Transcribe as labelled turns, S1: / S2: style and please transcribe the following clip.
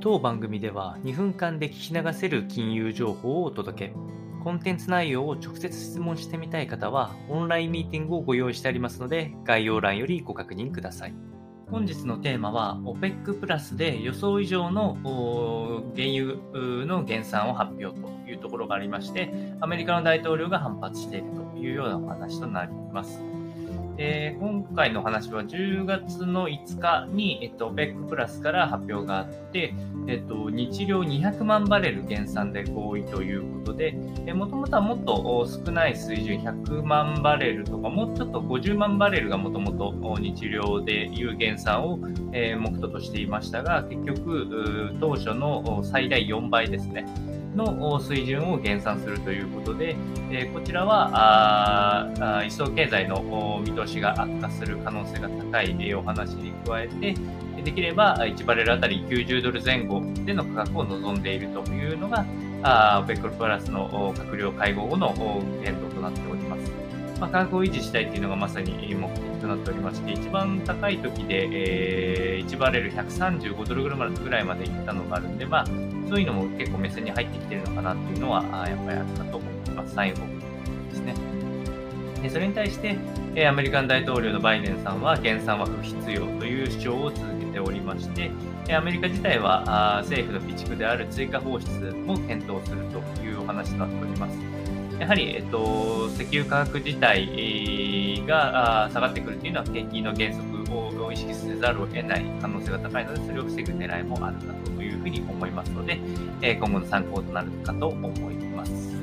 S1: 当番組では2分間で聞き流せる金融情報をお届け。コンテンツ内容を直接質問してみたい方は、オンラインミーティングをご用意してありますので、概要欄よりご確認ください。本日のテーマは、OPEC プラスで予想以上の原油の減産を発表というところがありまして、アメリカの大統領が反発しているというようなお話となります。えー、今回の話は10月の5日に、えっと、OPEC プラスから発表があって、えっと、日量200万バレル減産で合意ということで、もともとはもっと少ない水準、100万バレルとか、もうちょっと50万バレルがもともと日量でいう減産を、えー、目途としていましたが、結局、当初の最大4倍ですね。の水準を減算するということで、えこちらは一層経済の見通しが悪化する可能性が高いお話に加えて、できれば1バレルあたり90ドル前後での価格を望んでいるというのが、あベックプラスの閣僚会合後の検討となっております。まあ、価格を維持したいというのがまさに目的となっておりまして、一番高い時で、えー、1バレル135ドルぐらいまでいったのがあるんで、まあ、そういうのも結構目線に入ってきてるのかなっていうのは、やっぱりあったと思います。最後ですね。でそれに対して、えアメリカン大統領のバイデンさんは減産は不必要という主張を続けておりまして、アメリカ自体は政府の備蓄である追加放出も検討するというお話となっております。やはり、えっと、石油価格自体が下がってくるというのは景気の減速を意識せざるを得ない可能性が高いので、それを防ぐ狙いもあるかというふうに思いますので、今後の参考となるかと思います。